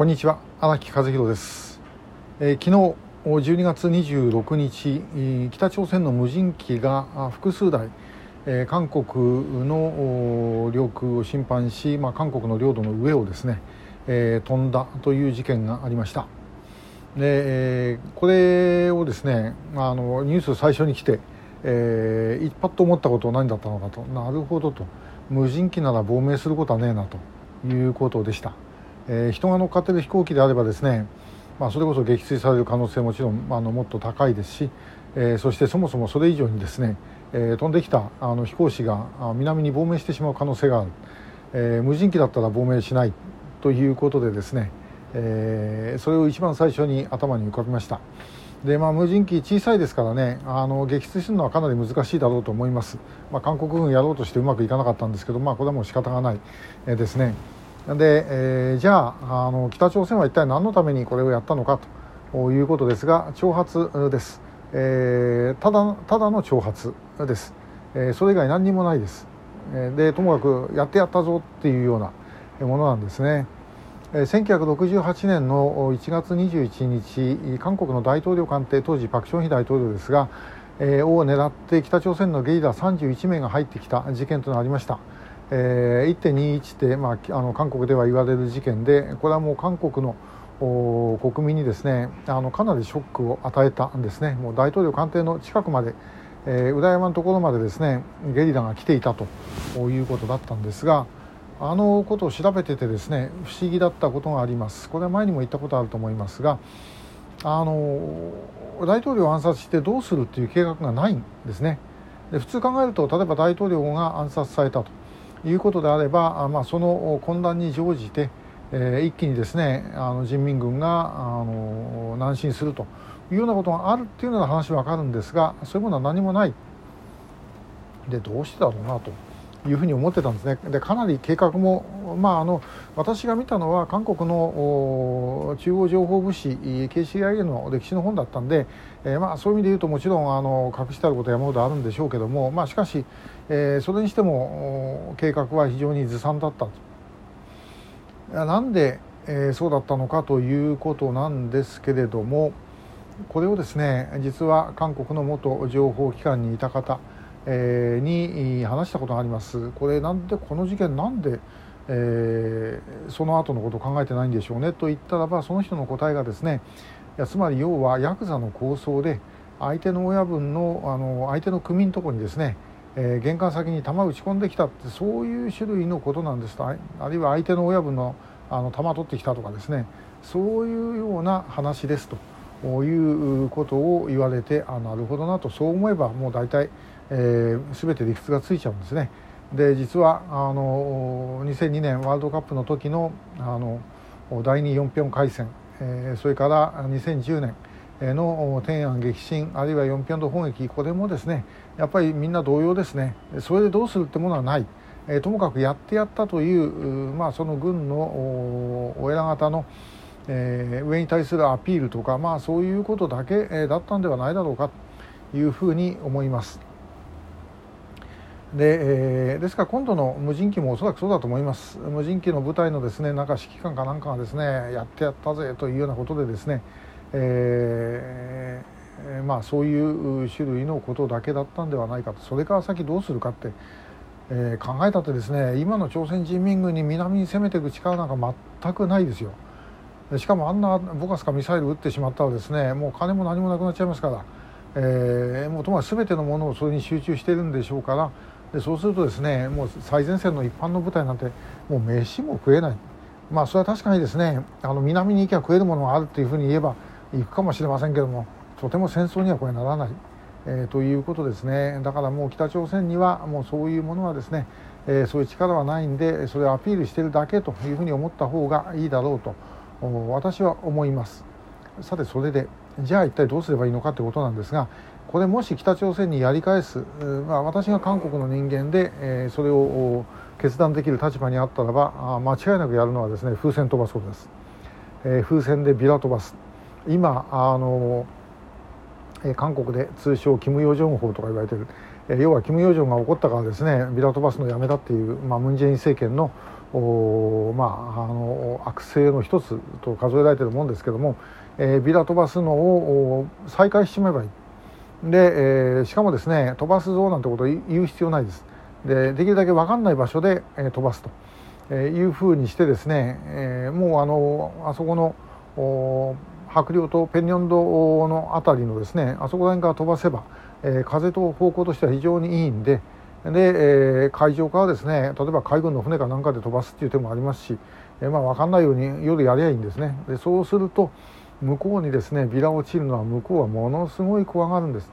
こんにちは荒木和弘です、えー、昨日12月26日北朝鮮の無人機が複数台、えー、韓国の領空を侵犯し、まあ、韓国の領土の上をですね、えー、飛んだという事件がありました。で、え、これをですねあのニュース最初に来て、えー、一発と思ったことは何だったのかと。なるほどと。無人機なら亡命することはねえなということでした。え、人が乗っかっている飛行機であればですね、まあ、それこそ撃墜される可能性もちろんあのもっと高いですし、え、そしてそもそもそれ以上にですね、え、飛んできたあの飛行士が南に亡命してしまう可能性がある、え、無人機だったら亡命しないということでですね、え、それを一番最初に頭に浮かびました。で、まあ、無人機小さいですからねあの撃墜するのはかなり難しいだろうと思います、まあ、韓国軍やろうとしてうまくいかなかったんですけど、まあ、これはもう仕方がない、え、ですね。で、えー、じゃああの北朝鮮は一体何のためにこれをやったのかということですが挑発です、えー、ただただの挑発です、えー、それ以外何にもないです。でともかくやってやったぞっていうようなものなんですね。1968年の1月21日韓国の大統領官邸当時パク・チョンヒ大統領ですが、えー、を狙って北朝鮮のゲリラ31名が入ってきた事件となりました。えー、1.21って、まあ、あの韓国では言われる事件でこれはもう韓国の国民にですねあのかなりショックを与えたんですね。もう大統領官邸の近くまで、えー、裏山のところまでですねゲリラが来ていたということだったんですがあのことを調べててですね不思議だったことがあります。これは前にも言ったことあると思いますがあの大統領を暗殺してどうするっていう計画がないんですね。で普通考えると例えば大統領が暗殺されたと。いうことであれば、まあ、その混乱に乗じて、えー、一気にですねあの人民軍があの南進するというようなことがあるっていうような話は分かるんですがそういうものは何もない。でどうしてだろうなと。いうふうに思ってたんですねでかなり計画も、まあ、あの私が見たのは韓国の中央情報部誌 KCIA の歴史の本だったんで、えー、まあ、そういう意味で言うともちろんあの隠してあることは山ほどあるんでしょうけども、まあ、しかし、えー、それにしても計画は非常にずさんだったと。なんで、えー、そうだったのかということなんですけれどもこれをですね実は韓国の元情報機関にいた方えー、に話したことがあります。これなんでこの事件なんで、えー、その後のことを考えてないんでしょうね。と言ったらばその人の答えがですねいやつまり要はヤクザの構想で相手の親分のあの相手の組のとこにですね、えー、玄関先に弾打ち込んできたってそういう種類のことなんです。とあるいは相手の親分のあの弾取ってきたとかですね。そういうような話ですということを言われてあなるほどなと。そう思えばもう大体えー、全て理屈がついちゃうんですね。で実はあの2002年ワールドカップの時のあの第2 4平海戦、えー、それから2010年の天安激震あるいは4平の砲撃これもですねやっぱりみんな同様ですねそれでどうするってものはない、えー、ともかくやってやったという、まあ、その軍のお偉方の、えー、上に対するアピールとか、まあ、そういうことだけ、えだったんではないだろうかというふうに思います。で,、えー、ですから今度の無人機もおそらくそうだと思います。無人機の部隊のですねなんか指揮官かなんかがですねやってやったぜというようなことでですね、えー、まあ、そういう種類のことだけだったんではないかと。それから先どうするかって、えー、考えたってですね今の朝鮮人民軍に南に攻めていく力なんか全くないですよ。しかもあんなボカスかミサイル撃ってしまったらですねもう金も何もなくなっちゃいますから、えー、もうともかく全てのものをそれに集中しているんでしょうからでそうするとですねもう最前線の一般の部隊なんてもう飯も食えない。まあそれは確かにですねあの南に行けば食えるものがあるというふうに言えば行くかもしれませんけどもとても戦争にはこれならない、えー、ということですね。だからもう北朝鮮にはもうそういうものはですね、えー、そういう力はないんでそれをアピールしてるだけというふうに思った方がいいだろうと私は思います。さてそれでじゃあ一体どうすればいいのかということなんですがこれもし北朝鮮にやり返す、まあ、私が韓国の人間で、えー、それを決断できる立場にあったらばあ間違いなくやるのはですね風船飛ばすことです、えー、風船でビラ飛ばす。今あの、えー、韓国で通称キム・ヨジョン法とか言われてる、えー、要はキム・ヨジョンが起こったからですねビラ飛ばすのをやめたっていう、まあ、ムン・ジェイン政権のおまあ、あの悪性の一つと数えられてるもんですけども、えー、ビラ飛ばすのを再開しちまえばいい。で、えー、しかもですね飛ばすぞなんてことを言う必要ないです。でできるだけ分かんない場所で、えー、飛ばすと、えー、いうふうにしてですね、えー、もうあのあそこの白陵とペンニョンドの辺りのですねあそこら辺から飛ばせば、えー、風と方向としては非常にいいんでで、えー、海上からですね例えば海軍の船かなんかで飛ばすっていう手もありますし、えー、まあ、分かんないように夜やりゃいいんですね。でそうすると向こうにですねビラ落ちるのは向こうはものすごい怖がるんです。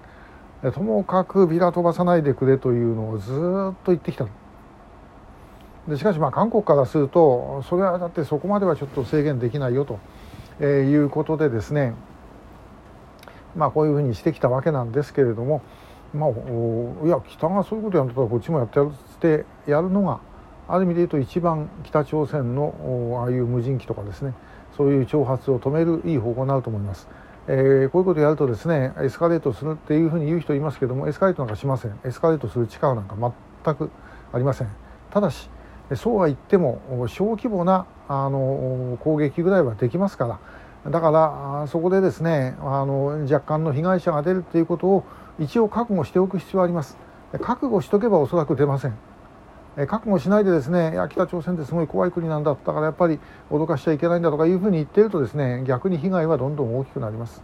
ともかくビラ飛ばさないでくれというのをずっと言ってきた。でしかしまあ韓国からするとそれはだってそこまではちょっと制限できないよと、えー、いうことでですねまあこういうふうにしてきたわけなんですけれどもまあいや北がそういうことやんだったらこっちもやってやるってやるのがある意味で言うと一番北朝鮮のああいう無人機とかですね。そういう挑発を止めるいい方向になると思います。えー、こういうことをやるとですねエスカレートするっていうふうに言う人いますけどもエスカレートなんかしません。エスカレートする力なんか全くありません。ただしそうは言っても小規模なあの攻撃ぐらいはできますから。だからそこでですねあの若干の被害者が出るっていうことを一応覚悟しておく必要あります。覚悟しとけばおそらく出ません。覚悟しないでですねいや北朝鮮ってすごい怖い国なんだだからやっぱり脅かしちゃいけないんだとかいうふうに言ってるとですね逆に被害はどんどん大きくなります、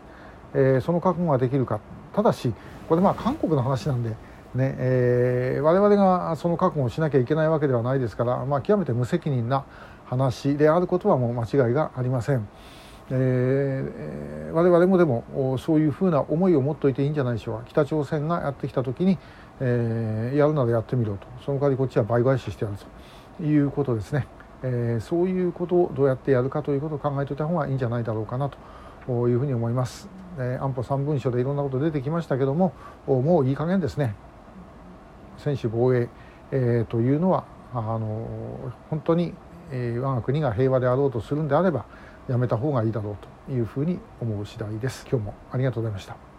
えー、その覚悟ができるか。ただしこれまあ韓国の話なんでねえー、我々がその覚悟をしなきゃいけないわけではないですから、まあ、極めて無責任な話であることはもう間違いがありません。えー、我々もでもそういうふうな思いを持っておいていいんじゃないでしょうか。北朝鮮がやってきた時に、えー、やるならやってみろと。その代わりこっちは倍返ししてやるということですね、えー、そういうことをどうやってやるかということを考えておいた方がいいんじゃないだろうかなというふうに思います、えー、安保3文書でいろんなこと出てきましたけどももういい加減ですね。専守防衛、えー、というのはあの本当に、え、我が国が平和であろうとするんであればやめた方がいいだろうというふうに思う次第です。今日もありがとうございました。